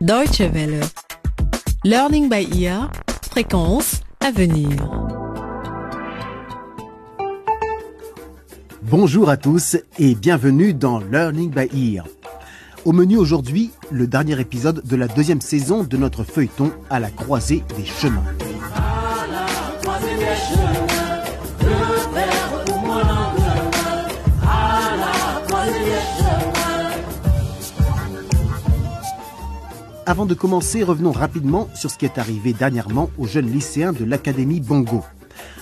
Deutsche Welle. Learning by ear. Fréquence à venir. Bonjour à tous et bienvenue dans Learning by Ear. Au menu aujourd'hui, le dernier épisode de la deuxième saison de notre feuilleton à la croisée des chemins. Avant de commencer, revenons rapidement sur ce qui est arrivé dernièrement aux jeunes lycéens de l'Académie Bongo.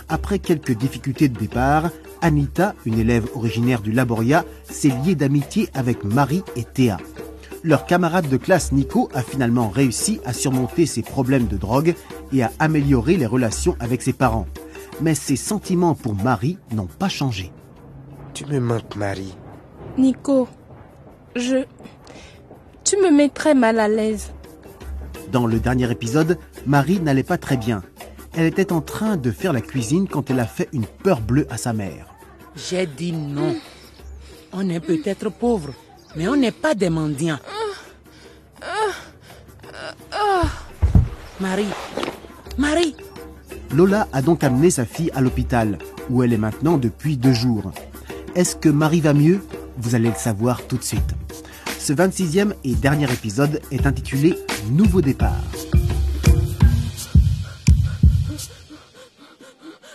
Après quelques difficultés de départ, Anita, une élève originaire du Laboria, s'est liée d'amitié avec Marie et Théa. Leur camarade de classe Nico a finalement réussi à surmonter ses problèmes de drogue et à améliorer les relations avec ses parents. Mais ses sentiments pour Marie n'ont pas changé. Tu me manques, Marie. Nico, je... Tu me mets très mal à l'aise. Dans le dernier épisode, Marie n'allait pas très bien. Elle était en train de faire la cuisine quand elle a fait une peur bleue à sa mère. J'ai dit non. On est peut-être pauvre, mais on n'est pas des mendiants. Marie, Marie, Lola a donc amené sa fille à l'hôpital, où elle est maintenant depuis deux jours. Est-ce que Marie va mieux? Vous allez le savoir tout de suite. Ce 26e et dernier épisode est intitulé Nouveau départ.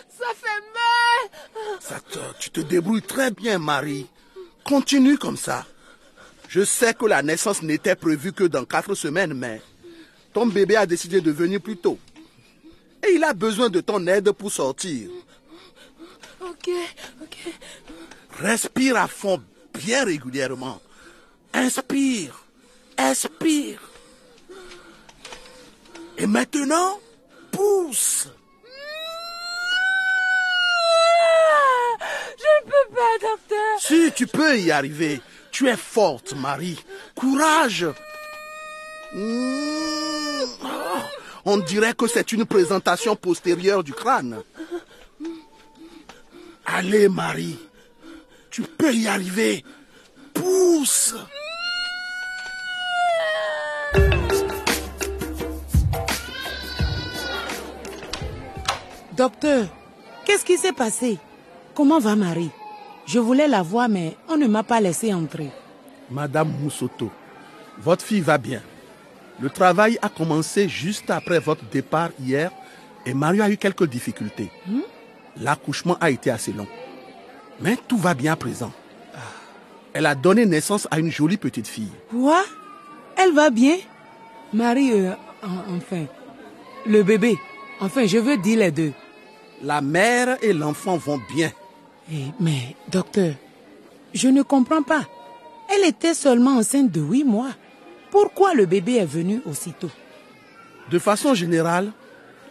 Ça fait mal Ça te- tu te débrouilles très bien, Marie. Continue comme ça. Je sais que la naissance n'était prévue que dans quatre semaines, mais ton bébé a décidé de venir plus tôt. Et il a besoin de ton aide pour sortir. Ok, ok. Respire à fond bien régulièrement. Inspire. Expire. Et maintenant, pousse. Je ne peux pas, docteur. Si tu peux y arriver, tu es forte, Marie. Courage. Mmh. Oh, On dirait que c'est une présentation postérieure du crâne. Allez, Marie. Tu peux y arriver. Pousse. Docteur, qu'est-ce qui s'est passé? Comment va Marie? Je voulais la voir, mais on ne m'a pas laissé entrer. Madame Moussoto, votre fille va bien. Le travail a commencé juste après votre départ hier et Mario a eu quelques difficultés. L'accouchement a été assez long. Mais tout va bien à présent. Elle a donné naissance à une jolie petite fille. Quoi? Elle va bien? Marie, euh, en- enfin, le bébé. Enfin, je veux dire les deux. La mère et l'enfant vont bien. Eh, mais, docteur, je ne comprends pas. Elle était seulement enceinte de huit mois. Pourquoi le bébé est venu aussitôt? De façon générale,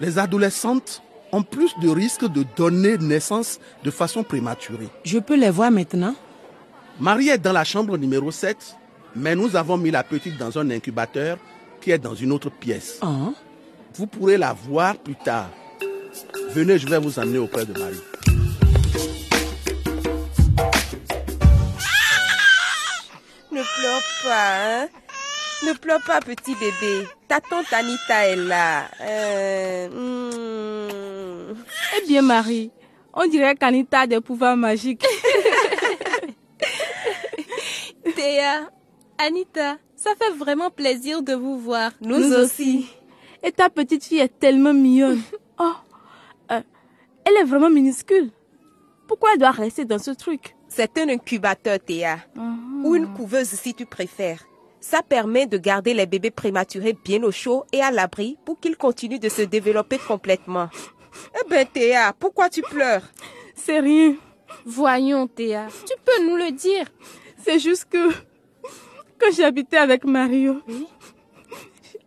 les adolescentes ont plus de risques de donner naissance de façon prématurée. Je peux les voir maintenant? Marie est dans la chambre numéro 7, mais nous avons mis la petite dans un incubateur qui est dans une autre pièce. Hein Vous pourrez la voir plus tard. Venez, je vais vous emmener auprès de Marie. Ne pleure pas, hein. Ne pleure pas, petit bébé. Ta tante Anita est là. Euh, hmm. Eh bien, Marie, on dirait qu'Anita a des pouvoirs magiques. Théa, Anita, ça fait vraiment plaisir de vous voir. Nous, Nous aussi. Et ta petite fille est tellement mignonne. Oh, elle est vraiment minuscule. Pourquoi elle doit rester dans ce truc? C'est un incubateur, Théa. Ou une couveuse si tu préfères. Ça permet de garder les bébés prématurés bien au chaud et à l'abri pour qu'ils continuent de se développer complètement. Eh ben, Théa, pourquoi tu pleures? C'est rien. Voyons, Théa, tu peux nous le dire. C'est juste que quand j'habitais avec Mario,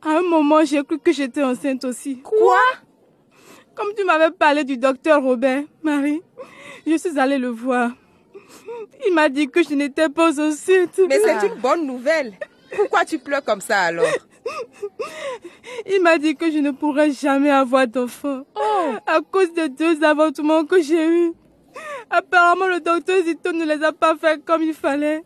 à un moment, j'ai cru que j'étais enceinte aussi. Quoi? Comme tu m'avais parlé du docteur Robert, Marie, je suis allée le voir. Il m'a dit que je n'étais pas enceinte. Mais c'est une bonne nouvelle. Pourquoi tu pleures comme ça alors? Il m'a dit que je ne pourrais jamais avoir d'enfant à cause des deux avortements que j'ai eus. Apparemment, le docteur Zito ne les a pas fait comme il fallait.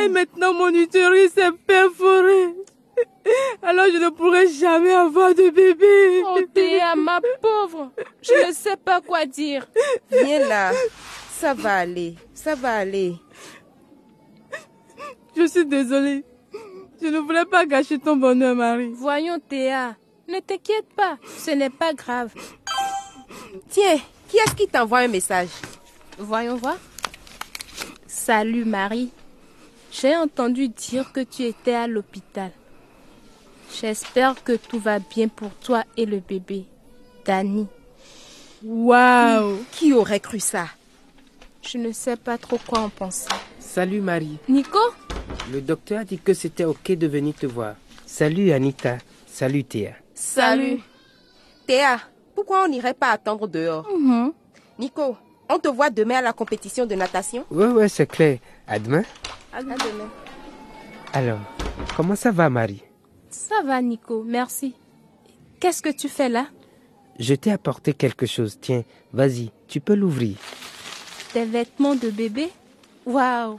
Et maintenant, mon utérus est perforé. Alors je ne pourrai jamais avoir de bébé. Oh Théa, ma pauvre, je ne sais pas quoi dire. Viens là, ça va aller, ça va aller. Je suis désolée. Je ne voulais pas gâcher ton bonheur, Marie. Voyons Théa, ne t'inquiète pas, ce n'est pas grave. Tiens, qui est-ce qui t'envoie un message? Voyons voir. Salut Marie. J'ai entendu dire que tu étais à l'hôpital. J'espère que tout va bien pour toi et le bébé. Dani. Waouh Qui aurait cru ça? Je ne sais pas trop quoi en penser. Salut Marie. Nico? Le docteur a dit que c'était ok de venir te voir. Salut Anita. Salut Théa. Salut. Théa, pourquoi on n'irait pas attendre dehors? Mhm. Nico, on te voit demain à la compétition de natation? Ouais, ouais, c'est clair. À demain. À demain. Alors, comment ça va Marie? Ça va Nico, merci. Qu'est-ce que tu fais là? Je t'ai apporté quelque chose. Tiens, vas-y, tu peux l'ouvrir. Des vêtements de bébé? Waouh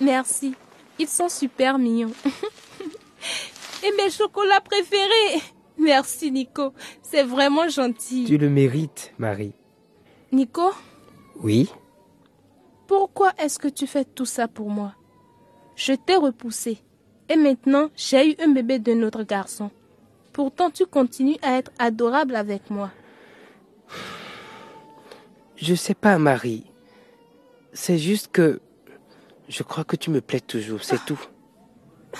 Merci. Ils sont super mignons. et mes chocolats préférés? Merci Nico, c'est vraiment gentil. Tu le mérites, Marie. Nico, Oui? Pourquoi est-ce que tu fais tout ça pour moi? Je t'ai repoussé. Et maintenant, j'ai eu un bébé de notre garçon. Pourtant, tu continues à être adorable avec moi. Je sais pas, Marie. C'est juste que. Je crois que tu me plais toujours, c'est tout.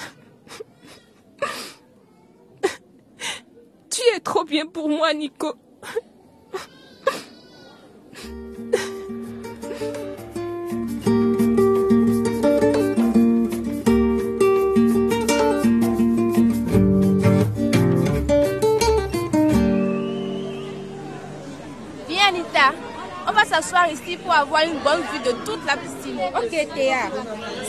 Tu es trop bien pour moi, Nico. S'asseoir ici pour avoir une bonne vue de toute la piscine. Ok Théa,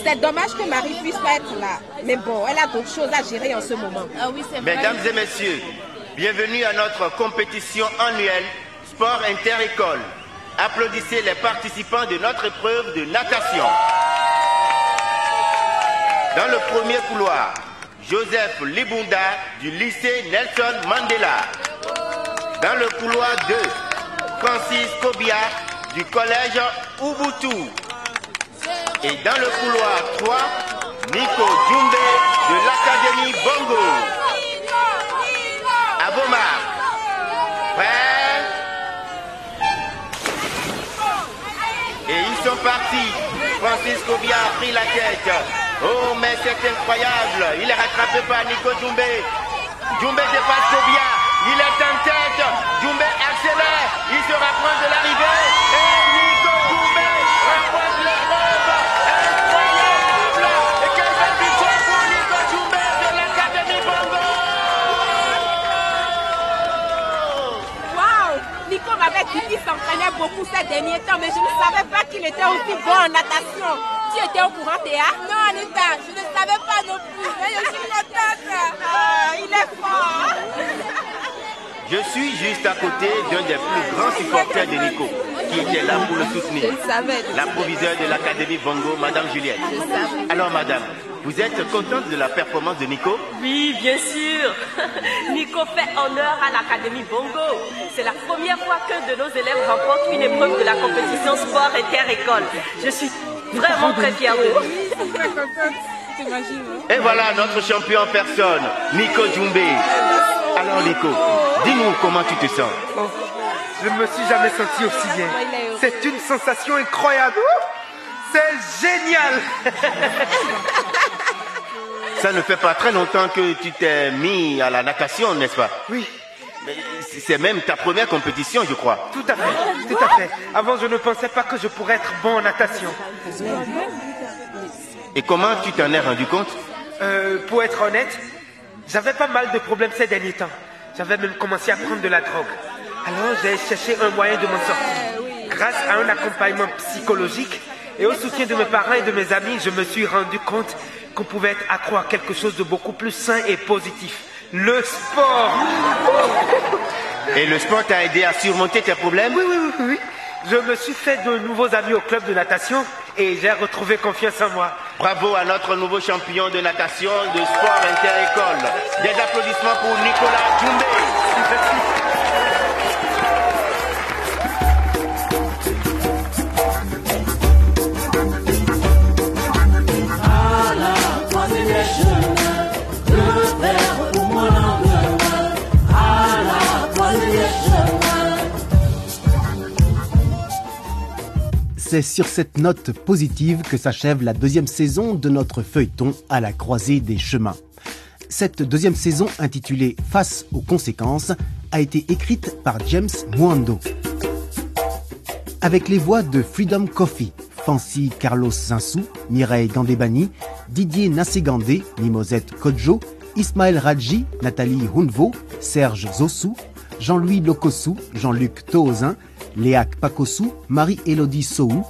c'est dommage que Marie puisse pas être là. Mais bon, elle a d'autres choses à gérer en ce moment. Ah oui, c'est vrai. Mesdames et messieurs, bienvenue à notre compétition annuelle Sport Inter-École. Applaudissez les participants de notre épreuve de natation. Dans le premier couloir, Joseph Libunda du lycée Nelson Mandela. Dans le couloir 2, Francis Kobia du collège Ubuntu. Et dans le couloir 3, Nico Djumbe de l'académie Bongo. À vos marques. Et ils sont partis. Francis Kobia a pris la tête. Oh, mais c'est incroyable. Il est rattrapé par Nico Djumbe. Djumbe dépasse Kobia. Il est en tête. Djumbe accélère. Il se rapproche de l'arrivée. Et Nico Djumbe remporte l'épreuve. Incroyable. Et quelle belle victoire pour Nico Djumbe de l'Académie Bongo. Waouh Nico m'avait dit qu'il s'entraînait beaucoup mais je ne savais pas qu'il était aussi bon en natation. Tu étais au courant, Théa? Non, Anita, je ne savais pas non plus, mais je suis contente. Ah, il est fort. Je suis juste à côté d'un des plus grands supporters de Nico, qui était là pour le soutenir. Je savais. La proviseure de l'Académie Bongo, Madame Juliette. Alors, Madame, vous êtes contente de la performance de Nico? Oui, bien sûr. Nico fait honneur à l'Académie Bongo. C'est la première fois qu'un de nos élèves remporte une épreuve de la compétition sport inter-école. Je suis vraiment très fière de lui. Je suis très contente. T'imagines, hein Et voilà notre champion en personne, Nico Djumbe. Alors, Nico, dis-nous comment tu te sens. Je ne me suis jamais senti aussi bien. C'est une sensation incroyable. C'est génial. Ça ne fait pas très longtemps que tu t'es mis à la natation, n'est-ce pas? Oui, C'est même ta première compétition, je crois. tout à fait, tout à fait. Avant, je ne pensais pas que je pourrais être bon en natation. Et comment tu t'en es rendu compte? Euh, pour être honnête, j'avais pas mal de problèmes ces derniers temps. J'avais même commencé à prendre de la drogue. Alors, j'ai cherché un moyen de m'en sortir. Grâce à un accompagnement psychologique et au soutien de mes parents et de mes amis, je me suis rendu compte qu'on pouvait être accro à quelque chose de beaucoup plus sain et positif. Le sport. Et le sport t'a aidé à surmonter tes problèmes? Oui, oui, oui, oui. Je me suis fait de nouveaux amis au club de natation et j'ai retrouvé confiance en moi. Bravo à notre nouveau champion de natation de sport inter-école. Des applaudissements pour Nicolas Djoumbé. C'est sur cette note positive que s'achève la deuxième saison de notre feuilleton à la croisée des chemins. Cette deuxième saison intitulée Face aux conséquences a été écrite par James Mwando. Avec les voix de Freedom Coffee, Fancy Carlos Zinsou, Mireille Gandébani, Didier Nassegandé, Mimosette Kodjo, Ismaël Radji, Nathalie Hunvo, Serge Zossou, Jean-Louis Lokossou, Jean-Luc Toozin, Léac Pakossou, Marie-Élodie Soou,